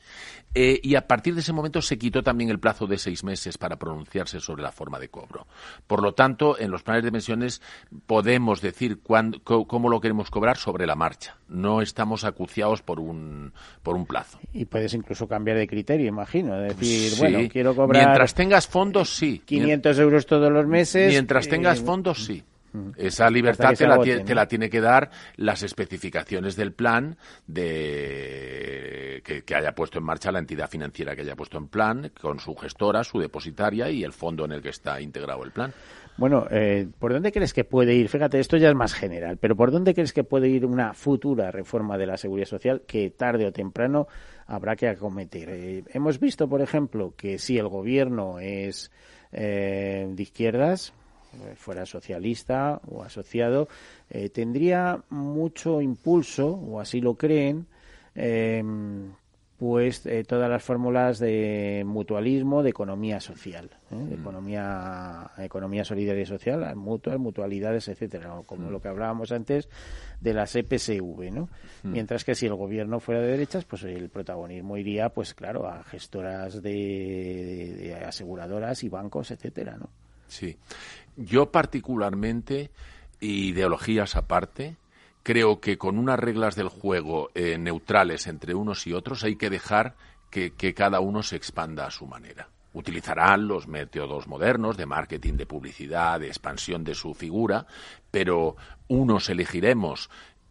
Eh, y a partir de ese momento se quitó también el plazo de seis meses para pronunciarse sobre la forma de cobro. Por lo tanto, en los planes de pensiones podemos decir cómo lo queremos cobrar sobre la marcha. No estamos acuciados por un, por un plazo. Y puedes incluso cambiar de criterio, imagino. decir, bueno, quiero cobrar. Mientras tengas fondos, sí. 500 euros todos los meses. Mientras tengas eh, fondos, sí. Mm. Esa libertad te la, tiene que dar las especificaciones del plan de que, haya puesto en marcha la entidad financiera que haya puesto en plan, con su gestora, su depositaria y el fondo en el que está integrado el plan. Bueno, eh, ¿por dónde crees que puede ir? Fíjate, esto ya es más general, pero ¿por dónde crees que puede ir una futura reforma de la seguridad social que tarde o temprano habrá que acometer? Eh, hemos visto, por ejemplo, que si el gobierno es de izquierdas, eh, fuera socialista o asociado, eh, tendría mucho impulso, o así lo creen, em, pues eh, todas las fórmulas de mutualismo, de economía social, de mm. economía, economía solidaria y social, mutuas, mutualidades, etcétera, como mm. lo que hablábamos antes de las EPSV, ¿no? Mm. Mientras que si el gobierno fuera de derechas, pues el protagonismo iría, pues claro, a gestoras de, de aseguradoras y bancos, etcétera, ¿no? Sí. Yo particularmente, ideologías aparte, creo que con unas reglas del juego eh, neutrales entre unos y otros hay que dejar que, que cada uno se expanda a su manera. Utilizarán los métodos modernos de marketing, de publicidad, de expansión de su figura, pero unos elegiremos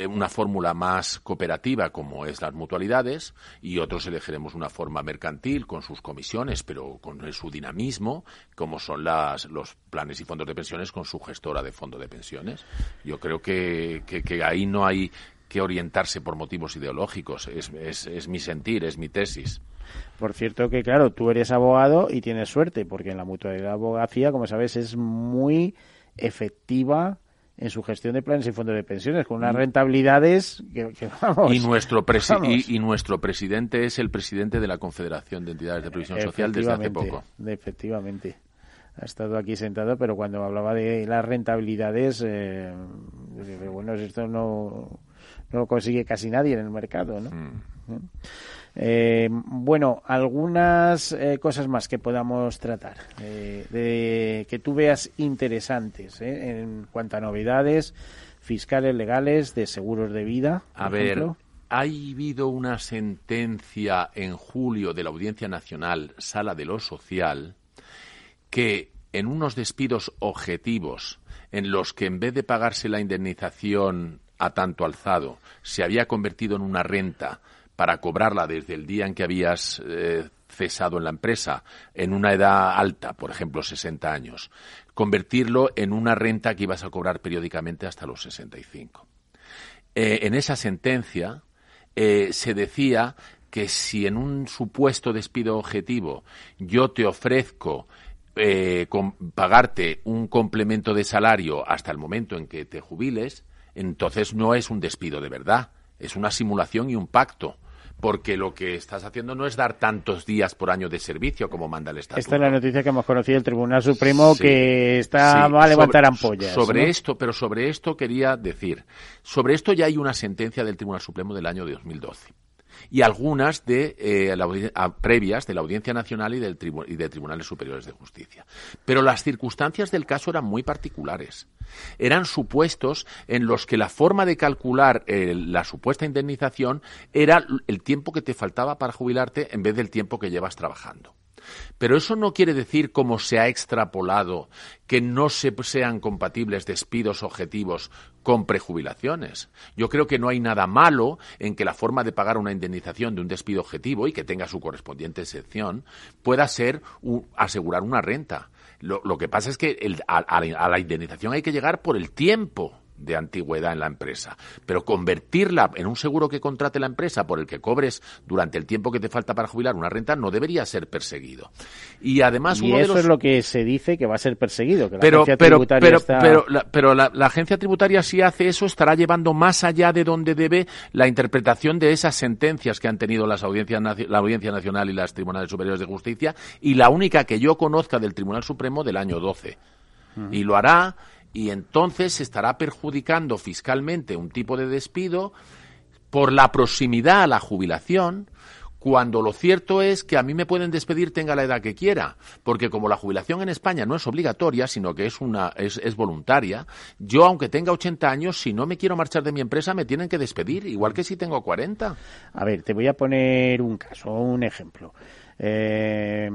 una fórmula más cooperativa como es las mutualidades y otros elegiremos una forma mercantil con sus comisiones pero con su dinamismo como son las, los planes y fondos de pensiones con su gestora de fondo de pensiones. Yo creo que, que, ahí no hay que orientarse por motivos ideológicos, es, es, es mi sentir, es mi tesis. Por cierto que, claro, tú eres abogado y tienes suerte, porque en la mutualidad de abogacía, como sabes, es muy efectiva en su gestión de planes y fondos de pensiones con unas mm. rentabilidades que, y nuestro y, nuestro presidente es el presidente de la Confederación de Entidades de Previsión Social desde hace poco efectivamente ha estado aquí sentado pero cuando hablaba de las rentabilidades eh, bueno esto no no lo consigue casi nadie en el mercado no mm. ¿Eh? Eh, bueno, algunas eh, cosas más que podamos tratar, eh, de, que tú veas interesantes en cuanto a novedades fiscales, legales, de seguros de vida. a ver, ha habido una sentencia en julio de la Audiencia Nacional, Sala de lo Social, que en unos despidos objetivos en los que en vez de pagarse la indemnización a tanto alzado, se había convertido en una renta para cobrarla desde el día en que habías eh, cesado en la empresa, en una edad alta, por ejemplo, 60 años, convertirlo en una renta que ibas a cobrar periódicamente hasta los 65. Eh, en esa sentencia eh, se decía que si en un supuesto despido objetivo yo te ofrezco pagarte un complemento de salario hasta el momento en que te jubiles, entonces no es un despido de verdad, es una simulación y un pacto porque lo que estás haciendo no es dar tantos días por año de servicio como manda el Estatuto. Esta es la noticia que hemos conocido del Tribunal Supremo que está va a levantar ampollas. Sobre esto, pero sobre esto quería decir, sobre esto ya hay una sentencia del Tribunal Supremo del año 2012 y algunas de eh, previas de la Audiencia Nacional y, del y de Tribunales Superiores de Justicia. Pero las circunstancias del caso eran muy particulares. Eran supuestos en los que la forma de calcular eh, la supuesta indemnización era el tiempo que te faltaba para jubilarte en vez del tiempo que llevas trabajando. Pero eso no quiere decir, como se ha extrapolado, que no se, sean compatibles despidos objetivos con prejubilaciones. Yo creo que no hay nada malo en que la forma de pagar una indemnización de un despido objetivo y que tenga su correspondiente excepción pueda ser asegurar una renta. Lo, que pasa es que a la indemnización hay que llegar por el tiempo de antigüedad en la empresa. Pero convertirla en un seguro que contrate la empresa por el que cobres durante el tiempo que te falta para jubilar una renta no debería ser perseguido. Y además y eso es lo que se dice que va a ser perseguido. Que la pero, agencia pero, tributaria pero, está... pero, la, pero la, la agencia tributaria si hace eso estará llevando más allá de donde debe la interpretación de esas sentencias que han tenido las audiencias, la Audiencia Nacional y las Tribunales Superiores de Justicia y la única que yo conozca del Tribunal Supremo del año 12. Y lo hará y entonces se estará perjudicando fiscalmente un tipo de despido por la proximidad a la jubilación, cuando lo cierto es que a mí me pueden despedir tenga la edad que quiera, porque como la jubilación en España no es obligatoria, sino que es una es, es, voluntaria, yo aunque tenga 80 años, si no me quiero marchar de mi empresa me tienen que despedir, igual que si tengo 40. A ver, te voy a poner un caso, un ejemplo. Eh,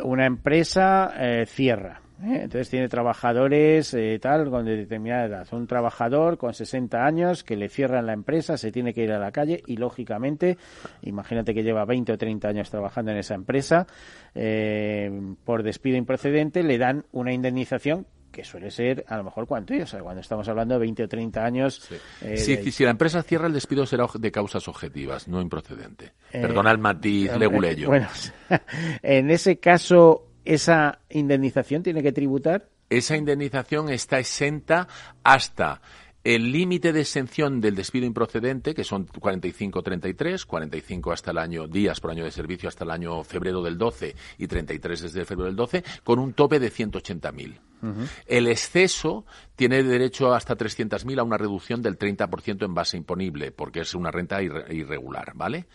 una empresa eh, cierra ¿eh? Entonces tiene trabajadores eh, tal con determinada edad. Un trabajador con 60 años que le cierran la empresa, se tiene que ir a la calle y lógicamente, imagínate que lleva 20 o 30 años trabajando en esa empresa, eh, por despido improcedente le dan una indemnización que suele ser a lo mejor cuánto, o sea, cuando estamos hablando de 20 o 30 años. Eh, si, de... si, la empresa cierra, el despido será de causas objetivas, no improcedente. Eh, Perdona el matiz eh. Bueno, en ese caso, esa indemnización tiene que tributar? Esa indemnización está exenta hasta el límite de exención del despido improcedente, que son 45-33, 45 hasta el año, días por año de servicio hasta el año febrero del 12 y 33 desde febrero del 12, con un tope de 180.000. Uh -huh. El exceso tiene derecho hasta 300.000 a una reducción del 30% en base imponible, porque es una renta irregular, ¿vale?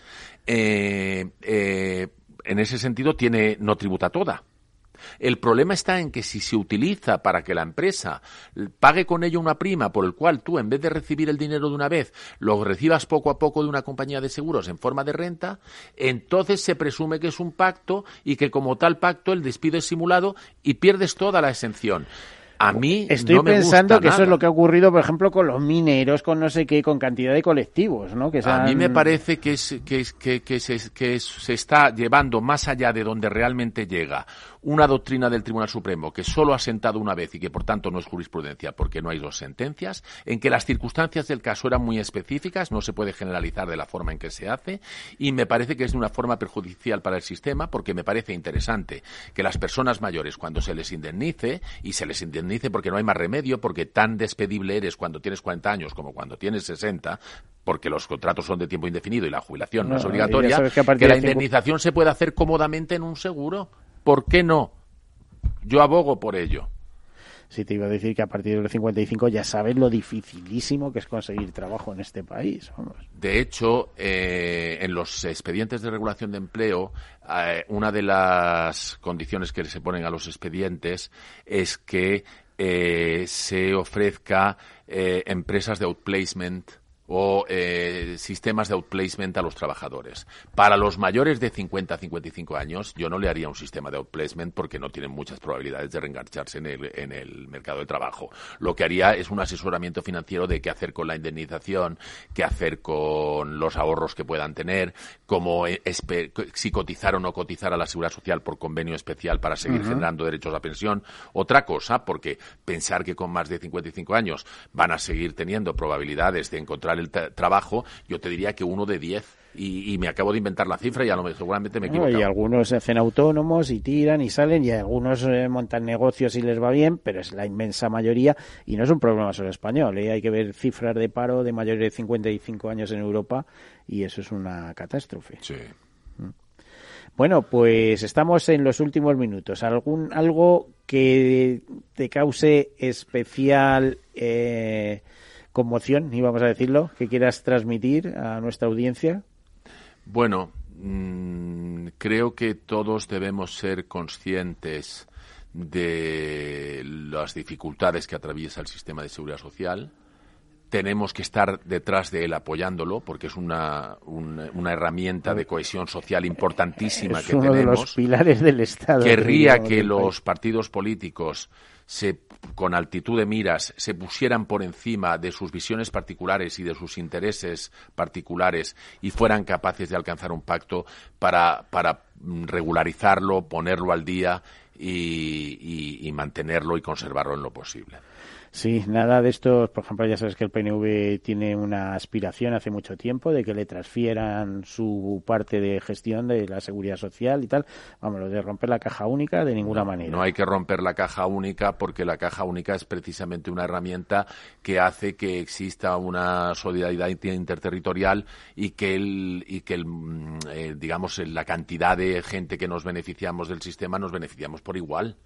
Eh, eh, en ese sentido tiene, no tributa toda, el problema está en que si se utiliza para que la empresa pague con ello una prima por el cual tú, en vez de recibir el dinero de una vez, lo recibas poco a poco de una compañía de seguros en forma de renta, entonces se presume que es un pacto y que como tal pacto el despido es simulado y pierdes toda la exención. A mí estoy no me pensando gusta que eso es lo que ha ocurrido, por ejemplo, con los mineros, con no sé qué, con cantidad de colectivos, ¿no? Que A mí me parece que, es, que, es- que, que se, que se está llevando más allá de donde realmente llega una doctrina del Tribunal Supremo que solo ha sentado una vez y que por tanto no es jurisprudencia porque no hay dos sentencias, en que las circunstancias del caso eran muy específicas, no se puede generalizar de la forma en que se hace y me parece que es de una forma perjudicial para el sistema porque me parece interesante que las personas mayores cuando se les indemnice y se les indemnice porque no hay más remedio, porque tan despedible eres cuando tienes 40 años como cuando tienes 60, porque los contratos son de tiempo indefinido y la jubilación no, No, es ya obligatoria, que la indemnización se puede hacer cómodamente en un seguro. ¿Por qué no? Yo abogo por ello. Sí, te iba a decir que a partir de los 55 ya sabes lo dificilísimo que es conseguir trabajo en este país. De hecho, eh, en los expedientes de regulación de empleo, eh, una de las condiciones que se ponen a los expedientes es que eh, se ofrezca eh, empresas de outplacement o eh, sistemas de outplacement a los trabajadores. Para los mayores de 50 a 55 años, yo no le haría un sistema de outplacement porque no tienen muchas probabilidades de reengancharse en el, en el mercado de trabajo. Lo que haría es un asesoramiento financiero de qué hacer con la indemnización, qué hacer con los ahorros que puedan tener, cómo espe- si cotizar o no cotizar a la seguridad social por convenio especial para seguir generando derechos a pensión. Otra cosa, porque pensar que con más de 55 años van a seguir teniendo probabilidades de encontrar el tra- trabajo, yo te diría que uno de 10. Y, y me acabo de inventar la cifra y a lo mejor seguramente me he No, y algunos hacen autónomos y tiran y salen y algunos eh, montan negocios y les va bien, pero es la inmensa mayoría y no es un problema solo español. ¿eh? Hay que ver cifras de paro de mayores de 55 años en Europa y eso es una catástrofe. Mm. Bueno, pues estamos en los últimos minutos. ¿Algún algo que te cause especial eh, conmoción, íbamos a decirlo, que quieras transmitir a nuestra audiencia? Bueno, mm, creo que todos debemos ser conscientes de las dificultades que atraviesa el sistema de seguridad social. tenemos que estar detrás de él apoyándolo porque es una, una, herramienta de cohesión social importantísima que uno tenemos. de los pilares del Estado. Querría que los partidos políticos se con altitud de miras se pusieran por encima de sus visiones particulares y de sus intereses particulares y fueran capaces de alcanzar un pacto para, para regularizarlo, ponerlo al día y mantenerlo y conservarlo en lo posible. Sí, nada de esto, por ejemplo, ya sabes que el PNV tiene una aspiración hace mucho tiempo de que le transfieran su parte de gestión de la seguridad social y tal. Vamos, lo de romper la caja única de ninguna manera. No hay que romper la caja única porque la caja única es precisamente una herramienta que hace que exista una solidaridad interterritorial y que el, y que el, mm, eh, digamos la cantidad de gente que nos beneficiamos del sistema nos beneficiamos por igual.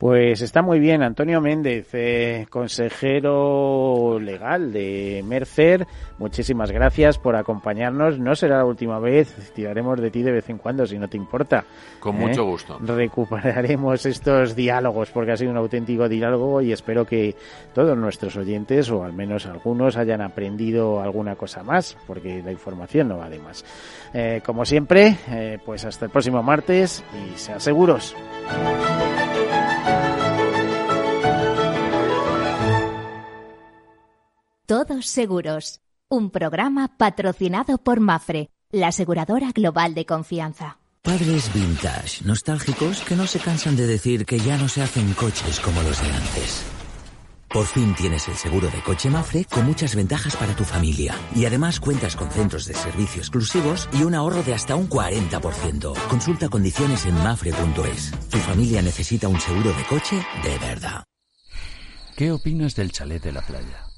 Pues está muy bien, Antonio Méndez, eh, consejero legal de Mercer. Muchísimas gracias por acompañarnos. No será la última vez, tiraremos de ti de vez en cuando, si no te importa. Con mucho ¿eh? gusto. Recuperaremos estos diálogos, porque ha sido un auténtico diálogo y espero que todos nuestros oyentes, o al menos algunos, hayan aprendido alguna cosa más, porque la información no va de más. Eh, como siempre, pues hasta el próximo martes y sean seguros. Todos Seguros, un programa patrocinado por Mafre, la aseguradora global de confianza. Padres vintage, nostálgicos que no se cansan de decir que ya no se hacen coches como los de antes. Por fin tienes el seguro de coche Mafre con muchas ventajas para tu familia. Y además cuentas con centros de servicio exclusivos y un ahorro de hasta un 40%. Consulta condiciones en mafre.es. Tu familia necesita un seguro de coche de verdad. ¿Qué opinas del chalet de la playa?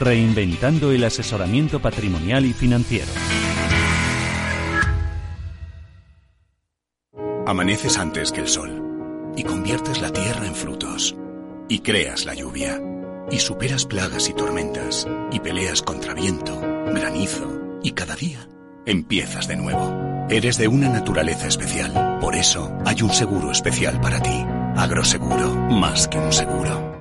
Reinventando el asesoramiento patrimonial y financiero. Amaneces antes que el sol y conviertes la tierra en frutos y creas la lluvia y superas plagas y tormentas y peleas contra viento, granizo y cada día empiezas de nuevo. Eres de una naturaleza especial, por eso hay un seguro especial para ti. Agroseguro, más que un seguro.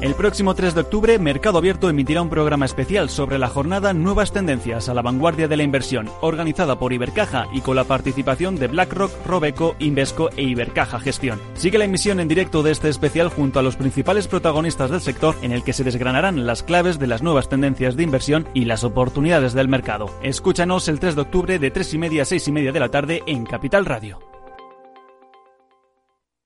El próximo 3 de octubre, Mercado Abierto emitirá un programa especial sobre la jornada Nuevas Tendencias a la Vanguardia de la Inversión, organizada por Ibercaja y con la participación de BlackRock, Robeco, Invesco e Ibercaja Gestión. Sigue la emisión en directo de este especial junto a los principales protagonistas del sector, en el que se desgranarán las claves de las nuevas tendencias de inversión y las oportunidades del mercado. Escúchanos el 3 de octubre de 3 y media a 6 y media de la tarde en Capital Radio.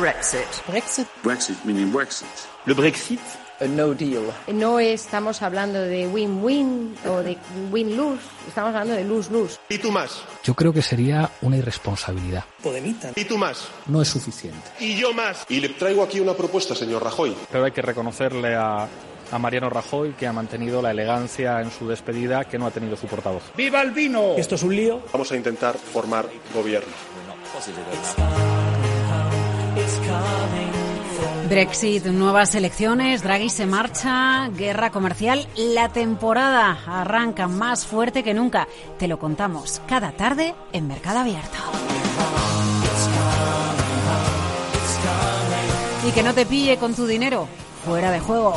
Brexit. Brexit. Brexit meaning Brexit. Le Brexit, no deal. No estamos hablando de win-win o de win-lose, estamos hablando de lose-lose. ¿Y tú más? Yo creo que sería una irresponsabilidad. Podemita. ¿Y tú más? No es suficiente. ¿Y yo más? Y le traigo aquí una propuesta, señor Rajoy. Pero hay que reconocerle a, a Mariano Rajoy que ha mantenido la elegancia en su despedida que no ha tenido su portavoz. ¡Viva el vino! ¿Esto es un lío? Vamos a intentar formar gobierno. Brexit, nuevas elecciones, Draghi se marcha, guerra comercial. La temporada arranca más fuerte que nunca. Te lo contamos cada tarde en Mercado Abierto. Y que no te pille con tu dinero fuera de juego.